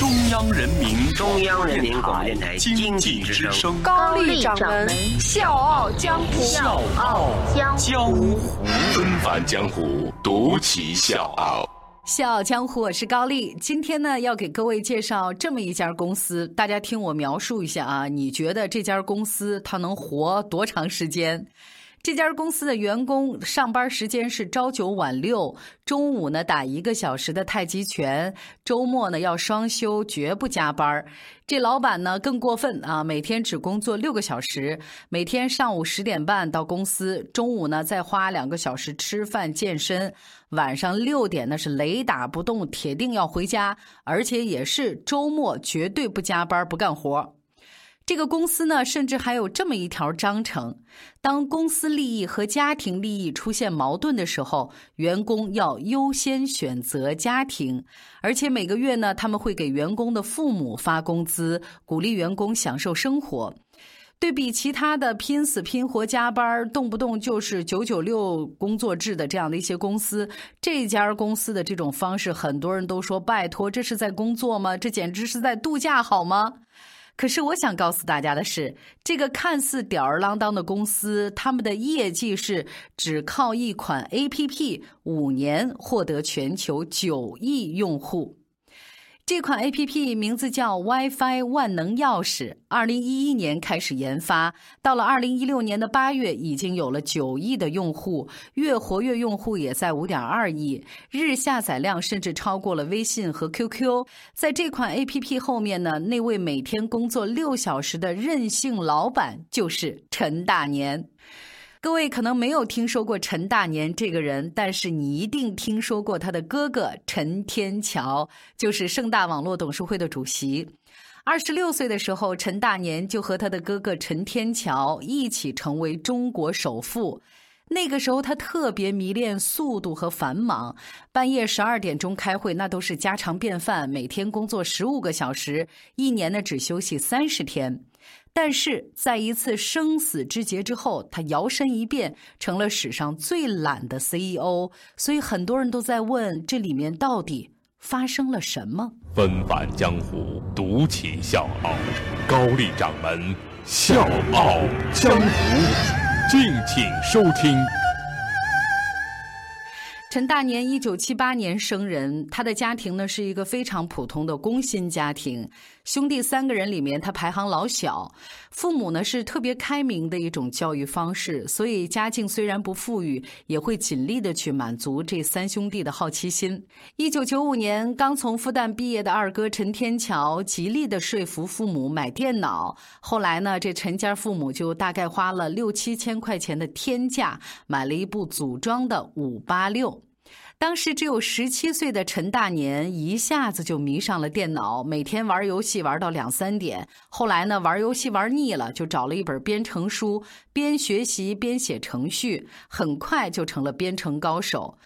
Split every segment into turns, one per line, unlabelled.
中央人民
中央人民广播电台
经
经
济之
声。
高丽掌门笑傲江湖。
笑傲
江
江湖。
纷繁江湖，独骑笑傲。
笑傲江湖，我是高丽。今天呢，要给各位介绍这么一家公司，大家听我描述一下啊，你觉得这家公司它能活多长时间？这家公司的员工上班时间是朝九晚六，中午呢打一个小时的太极拳，周末呢要双休，绝不加班。这老板呢更过分啊，每天只工作六个小时，每天上午十点半到公司，中午呢再花两个小时吃饭健身，晚上六点呢是雷打不动，铁定要回家，而且也是周末绝对不加班不干活。这个公司呢，甚至还有这么一条章程：当公司利益和家庭利益出现矛盾的时候，员工要优先选择家庭。而且每个月呢，他们会给员工的父母发工资，鼓励员工享受生活。对比其他的拼死拼活加班，动不动就是九九六工作制的这样的一些公司，这家公司的这种方式，很多人都说：“拜托，这是在工作吗？这简直是在度假，好吗？”可是我想告诉大家的是，这个看似吊儿郎当的公司，他们的业绩是只靠一款 APP 五年获得全球九亿用户。这款 APP 名字叫 WiFi 万能钥匙，二零一一年开始研发，到了二零一六年的八月，已经有了九亿的用户，月活跃用户也在五点二亿，日下载量甚至超过了微信和 QQ。在这款 APP 后面呢，那位每天工作六小时的任性老板就是陈大年。各位可能没有听说过陈大年这个人，但是你一定听说过他的哥哥陈天桥，就是盛大网络董事会的主席。二十六岁的时候，陈大年就和他的哥哥陈天桥一起成为中国首富。那个时候，他特别迷恋速度和繁忙，半夜十二点钟开会那都是家常便饭。每天工作十五个小时，一年呢只休息三十天。但是在一次生死之劫之后，他摇身一变成了史上最懒的 CEO。所以很多人都在问，这里面到底发生了什么？
纷返江湖，独起笑傲。高丽掌门笑傲江湖，敬请收听。
陈大年一九七八年生人，他的家庭呢是一个非常普通的工薪家庭，兄弟三个人里面他排行老小，父母呢是特别开明的一种教育方式，所以家境虽然不富裕，也会尽力的去满足这三兄弟的好奇心。一九九五年，刚从复旦毕业的二哥陈天桥极力的说服父母买电脑，后来呢，这陈家父母就大概花了六七千块钱的天价买了一部组装的五八六。当时只有十七岁的陈大年一下子就迷上了电脑，每天玩游戏玩到两三点。后来呢，玩游戏玩腻了，就找了一本编程书，边学习边写程序，很快就成了编程高手。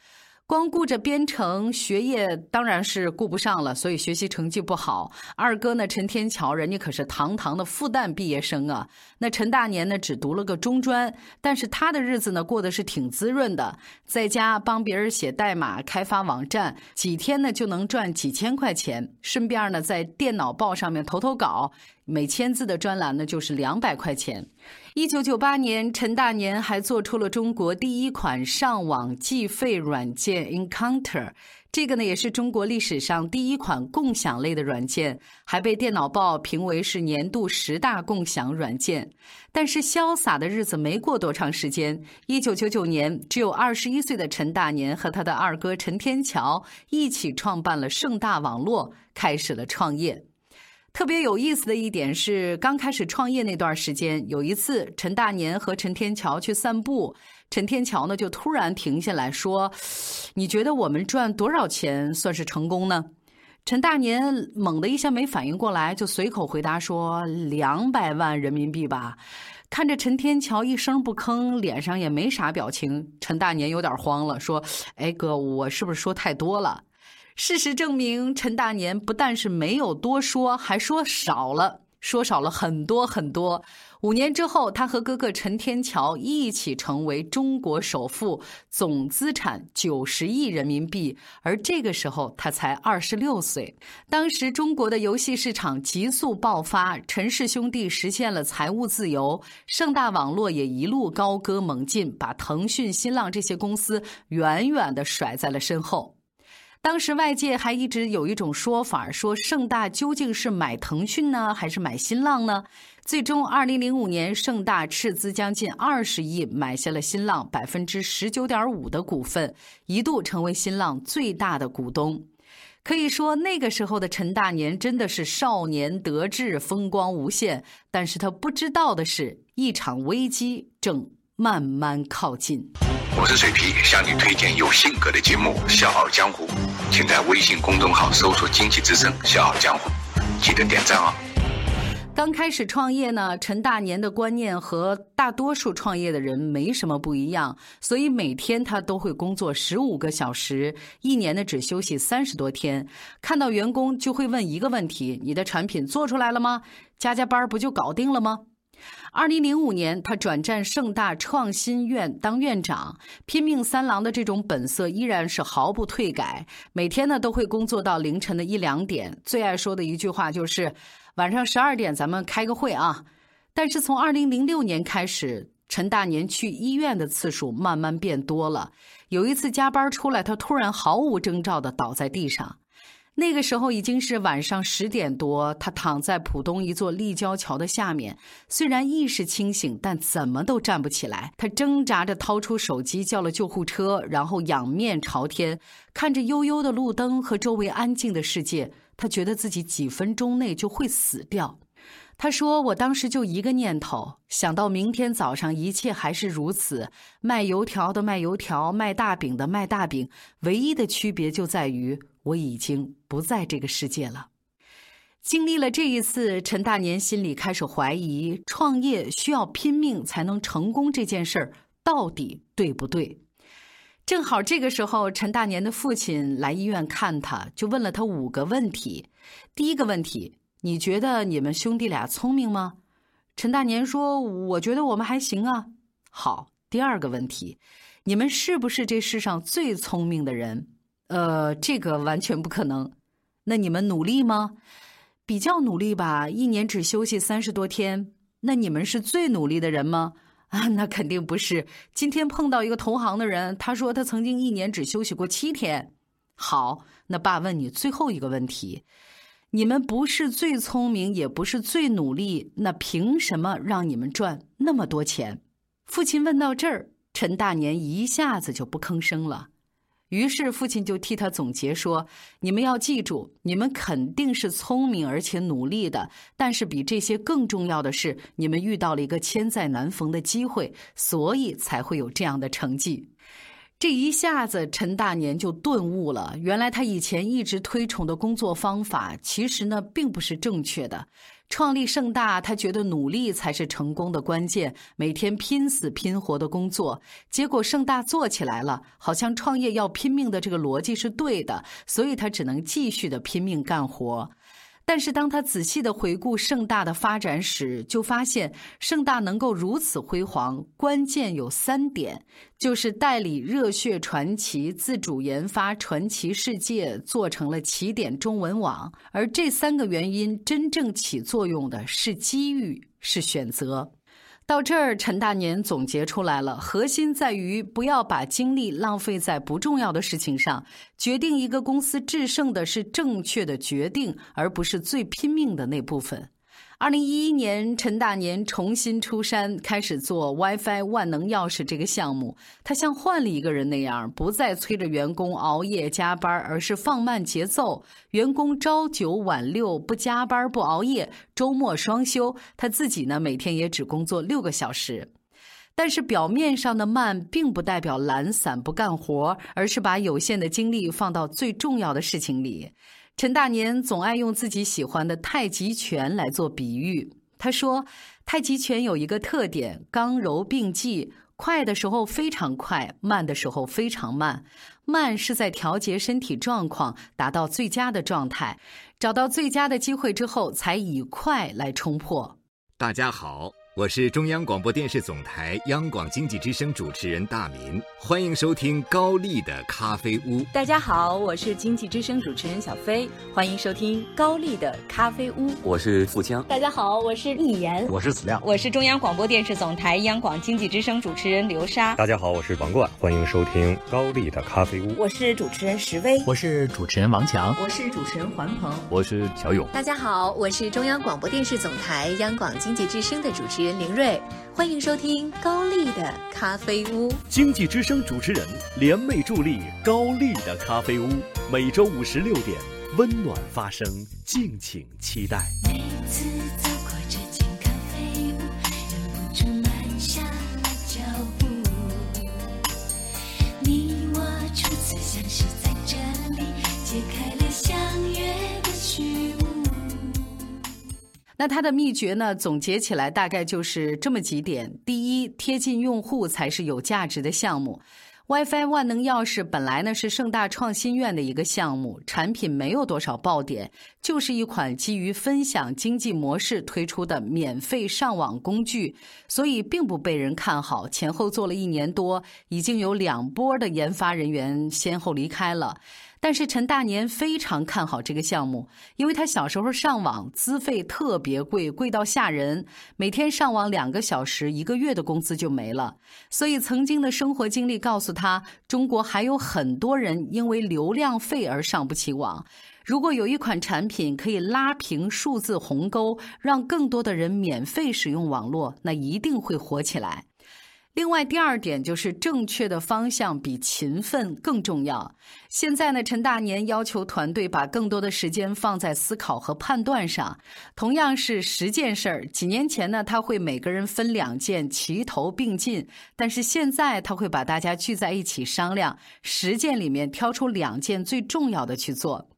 光顾着编程，学业当然是顾不上了，所以学习成绩不好。二哥呢，陈天桥，人家可是堂堂的复旦毕业生啊。那陈大年呢，只读了个中专，但是他的日子呢，过得是挺滋润的，在家帮别人写代码、开发网站，几天呢就能赚几千块钱。顺便呢，在电脑报上面投投稿，每千字的专栏呢就是两百块钱。一九九八年，陈大年还做出了中国第一款上网计费软件 Encounter，这个呢也是中国历史上第一款共享类的软件，还被电脑报评为是年度十大共享软件。但是潇洒的日子没过多长时间，一九九九年，只有二十一岁的陈大年和他的二哥陈天桥一起创办了盛大网络，开始了创业。特别有意思的一点是，刚开始创业那段时间，有一次陈大年和陈天桥去散步，陈天桥呢就突然停下来说：“你觉得我们赚多少钱算是成功呢？”陈大年猛的一下没反应过来，就随口回答说：“两百万人民币吧。”看着陈天桥一声不吭，脸上也没啥表情，陈大年有点慌了，说：“哎哥，我是不是说太多了？”事实证明，陈大年不但是没有多说，还说少了。说少了很多很多。五年之后，他和哥哥陈天桥一起成为中国首富，总资产九十亿人民币。而这个时候，他才二十六岁。当时中国的游戏市场急速爆发，陈氏兄弟实现了财务自由，盛大网络也一路高歌猛进，把腾讯、新浪这些公司远远的甩在了身后。当时外界还一直有一种说法，说盛大究竟是买腾讯呢，还是买新浪呢？最终，二零零五年，盛大斥资将近二十亿买下了新浪百分之十九点五的股份，一度成为新浪最大的股东。可以说，那个时候的陈大年真的是少年得志，风光无限。但是他不知道的是，一场危机正慢慢靠近。
我是水皮，向你推荐有性格的节目《笑傲江湖》，请在微信公众号搜索“经济之声笑傲江湖”，记得点赞哦。
刚开始创业呢，陈大年的观念和大多数创业的人没什么不一样，所以每天他都会工作十五个小时，一年呢只休息三十多天。看到员工就会问一个问题：“你的产品做出来了吗？加加班不就搞定了吗？”二零零五年，他转战盛大创新院当院长，拼命三郎的这种本色依然是毫不退改。每天呢，都会工作到凌晨的一两点。最爱说的一句话就是：“晚上十二点咱们开个会啊。”但是从二零零六年开始，陈大年去医院的次数慢慢变多了。有一次加班出来，他突然毫无征兆的倒在地上。那个时候已经是晚上十点多，他躺在浦东一座立交桥的下面，虽然意识清醒，但怎么都站不起来。他挣扎着掏出手机叫了救护车，然后仰面朝天，看着悠悠的路灯和周围安静的世界，他觉得自己几分钟内就会死掉。他说：“我当时就一个念头，想到明天早上一切还是如此，卖油条的卖油条，卖大饼的卖大饼，唯一的区别就在于我已经不在这个世界了。”经历了这一次，陈大年心里开始怀疑，创业需要拼命才能成功这件事儿到底对不对？正好这个时候，陈大年的父亲来医院看他，就问了他五个问题。第一个问题。你觉得你们兄弟俩聪明吗？陈大年说：“我觉得我们还行啊。”好，第二个问题，你们是不是这世上最聪明的人？呃，这个完全不可能。那你们努力吗？比较努力吧，一年只休息三十多天。那你们是最努力的人吗？啊，那肯定不是。今天碰到一个同行的人，他说他曾经一年只休息过七天。好，那爸问你最后一个问题。你们不是最聪明，也不是最努力，那凭什么让你们赚那么多钱？父亲问到这儿，陈大年一下子就不吭声了。于是父亲就替他总结说：“你们要记住，你们肯定是聪明而且努力的，但是比这些更重要的是，你们遇到了一个千载难逢的机会，所以才会有这样的成绩。”这一下子，陈大年就顿悟了。原来他以前一直推崇的工作方法，其实呢并不是正确的。创立盛大，他觉得努力才是成功的关键，每天拼死拼活的工作。结果盛大做起来了，好像创业要拼命的这个逻辑是对的，所以他只能继续的拼命干活。但是，当他仔细的回顾盛大的发展史，就发现盛大能够如此辉煌，关键有三点：就是代理热血传奇，自主研发传奇世界，做成了起点中文网。而这三个原因真正起作用的是机遇，是选择。到这儿，陈大年总结出来了，核心在于不要把精力浪费在不重要的事情上。决定一个公司制胜的是正确的决定，而不是最拼命的那部分。二零一一年，陈大年重新出山，开始做 WiFi 万能钥匙这个项目。他像换了一个人那样，不再催着员工熬夜加班，而是放慢节奏。员工朝九晚六，不加班不熬夜，周末双休。他自己呢，每天也只工作六个小时。但是表面上的慢，并不代表懒散不干活，而是把有限的精力放到最重要的事情里。陈大年总爱用自己喜欢的太极拳来做比喻。他说，太极拳有一个特点，刚柔并济，快的时候非常快，慢的时候非常慢。慢是在调节身体状况，达到最佳的状态，找到最佳的机会之后，才以快来冲破。
大家好。我是中央广播电视总台央广经济之声主持人大民，欢迎收听高丽的咖啡屋。
大家好，我是经济之声主持人小飞，欢迎收听高丽的咖啡屋。
我是富江。
大家好，我是易言，
我是子亮，
我是中央广播电视总台央广经济之声主持人刘莎。
大家好，我是王冠，欢迎收听高丽的咖啡屋。
我是主持人石威，
我是主持人王强，
我是主持人环鹏，
我是小勇。
大家好，我是中央广播电视总台央广经济之声的主持人林瑞。欢迎收听高丽的咖啡屋，
经济之声主持人联袂助力高丽的咖啡屋，每周五十六点温暖发声，敬请期待。
每次
那它的秘诀呢？总结起来大概就是这么几点：第一，贴近用户才是有价值的项目。WiFi 万能钥匙本来呢是盛大创新院的一个项目，产品没有多少爆点，就是一款基于分享经济模式推出的免费上网工具，所以并不被人看好。前后做了一年多，已经有两波的研发人员先后离开了。但是陈大年非常看好这个项目，因为他小时候上网资费特别贵，贵到吓人，每天上网两个小时，一个月的工资就没了。所以曾经的生活经历告诉他，中国还有很多人因为流量费而上不起网。如果有一款产品可以拉平数字鸿沟，让更多的人免费使用网络，那一定会火起来。另外，第二点就是正确的方向比勤奋更重要。现在呢，陈大年要求团队把更多的时间放在思考和判断上。同样是十件事儿，几年前呢，他会每个人分两件齐头并进，但是现在他会把大家聚在一起商量，十件里面挑出两件最重要的去做。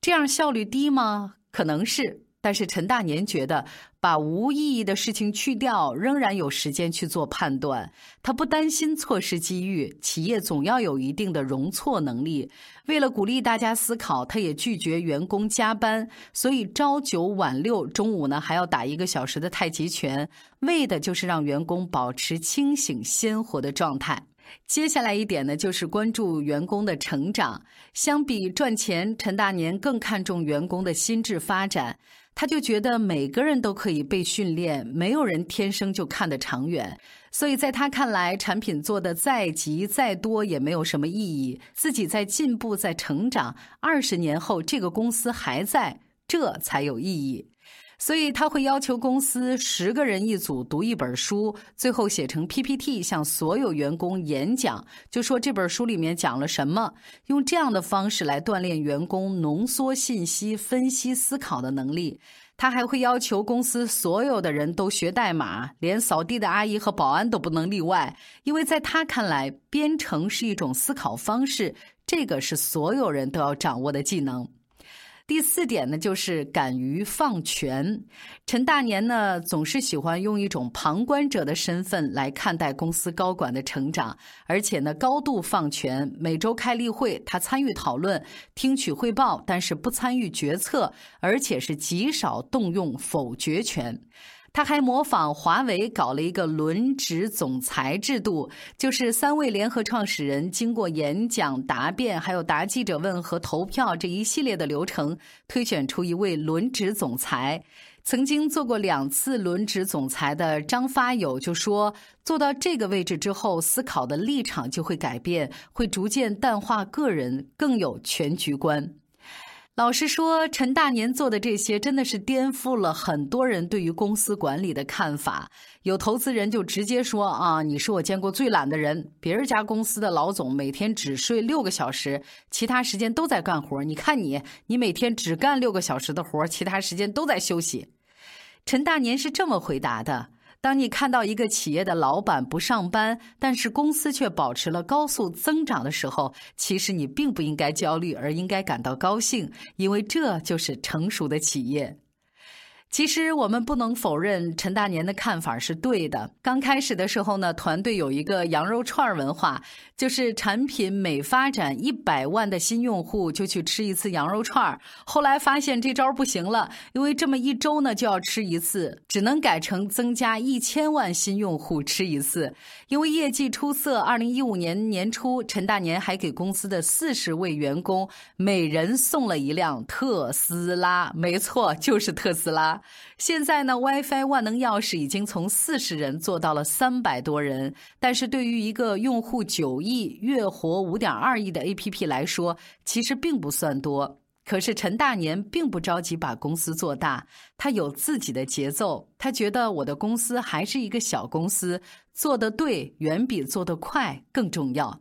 这样效率低吗？可能是。但是陈大年觉得，把无意义的事情去掉，仍然有时间去做判断。他不担心错失机遇，企业总要有一定的容错能力。为了鼓励大家思考，他也拒绝员工加班，所以朝九晚六，中午呢还要打一个小时的太极拳，为的就是让员工保持清醒鲜活的状态。接下来一点呢，就是关注员工的成长。相比赚钱，陈大年更看重员工的心智发展。他就觉得每个人都可以被训练，没有人天生就看得长远。所以在他看来，产品做的再急再多也没有什么意义。自己在进步，在成长，二十年后这个公司还在，这才有意义。所以他会要求公司十个人一组读一本书，最后写成 PPT 向所有员工演讲，就说这本书里面讲了什么，用这样的方式来锻炼员工浓缩信息、分析思考的能力。他还会要求公司所有的人都学代码，连扫地的阿姨和保安都不能例外，因为在他看来，编程是一种思考方式，这个是所有人都要掌握的技能。第四点呢，就是敢于放权。陈大年呢，总是喜欢用一种旁观者的身份来看待公司高管的成长，而且呢，高度放权。每周开例会，他参与讨论、听取汇报，但是不参与决策，而且是极少动用否决权。他还模仿华为搞了一个轮值总裁制度，就是三位联合创始人经过演讲、答辩，还有答记者问和投票这一系列的流程，推选出一位轮值总裁。曾经做过两次轮值总裁的张发友就说：“做到这个位置之后，思考的立场就会改变，会逐渐淡化个人，更有全局观。”老实说，陈大年做的这些真的是颠覆了很多人对于公司管理的看法。有投资人就直接说：“啊，你是我见过最懒的人。别人家公司的老总每天只睡六个小时，其他时间都在干活。你看你，你每天只干六个小时的活，其他时间都在休息。”陈大年是这么回答的。当你看到一个企业的老板不上班，但是公司却保持了高速增长的时候，其实你并不应该焦虑，而应该感到高兴，因为这就是成熟的企业。其实我们不能否认陈大年的看法是对的。刚开始的时候呢，团队有一个羊肉串文化，就是产品每发展一百万的新用户就去吃一次羊肉串后来发现这招不行了，因为这么一周呢就要吃一次，只能改成增加一千万新用户吃一次。因为业绩出色，二零一五年年初，陈大年还给公司的四十位员工每人送了一辆特斯拉，没错，就是特斯拉。现在呢，WiFi 万能钥匙已经从四十人做到了三百多人，但是对于一个用户九亿、月活五点二亿的 APP 来说，其实并不算多。可是陈大年并不着急把公司做大，他有自己的节奏，他觉得我的公司还是一个小公司，做得对远比做得快更重要。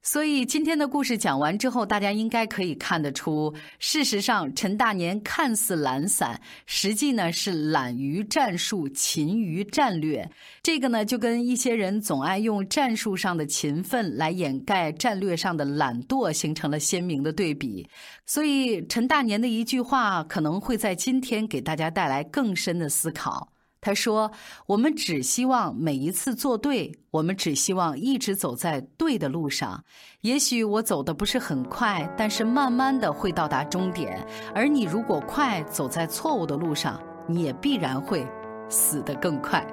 所以今天的故事讲完之后，大家应该可以看得出，事实上陈大年看似懒散，实际呢是懒于战术，勤于战略。这个呢就跟一些人总爱用战术上的勤奋来掩盖战略上的懒惰形成了鲜明的对比。所以陈大年的一句话可能会在今天给大家带来更深的思考。他说：“我们只希望每一次做对，我们只希望一直走在对的路上。也许我走的不是很快，但是慢慢的会到达终点。而你如果快走在错误的路上，你也必然会死得更快。”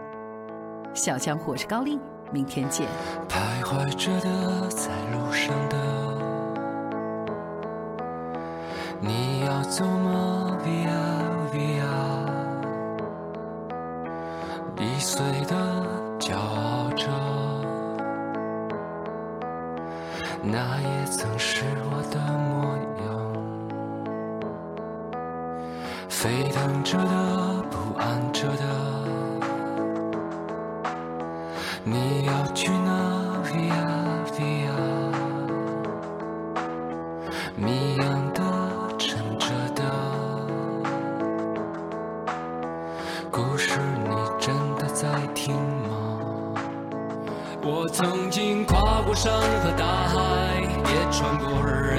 小江湖，我是高丽，明天见。
徘徊着的，在路上的，你要走吗？Via 碎的骄傲着，那也曾是我的模样。沸腾着的，不安着的，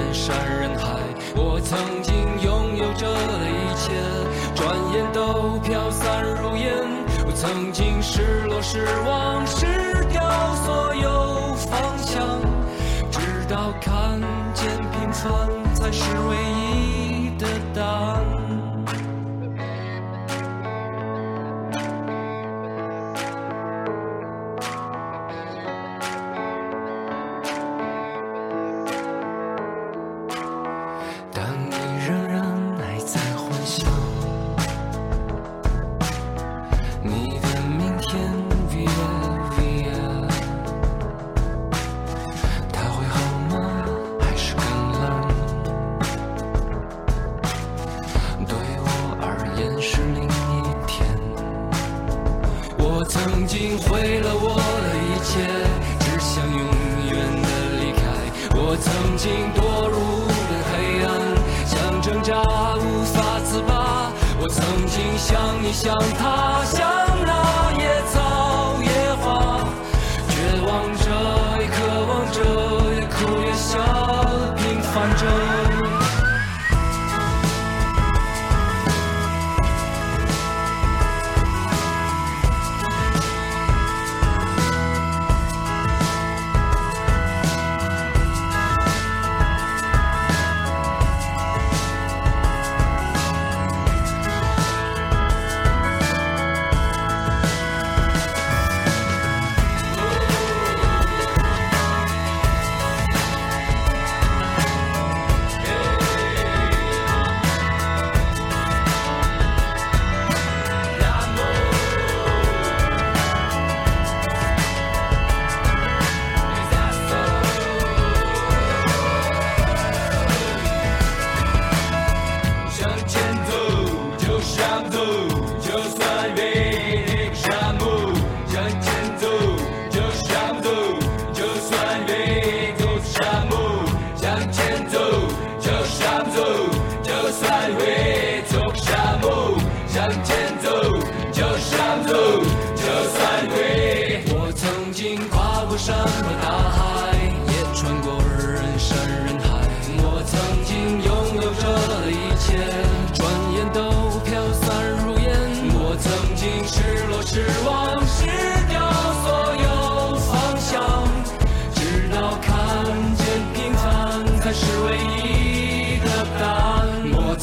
人山人海。我曾经拥有着一切，转眼都飘散如烟。我曾经失落失望失掉所有方向，直到看见平凡才是唯一的答案。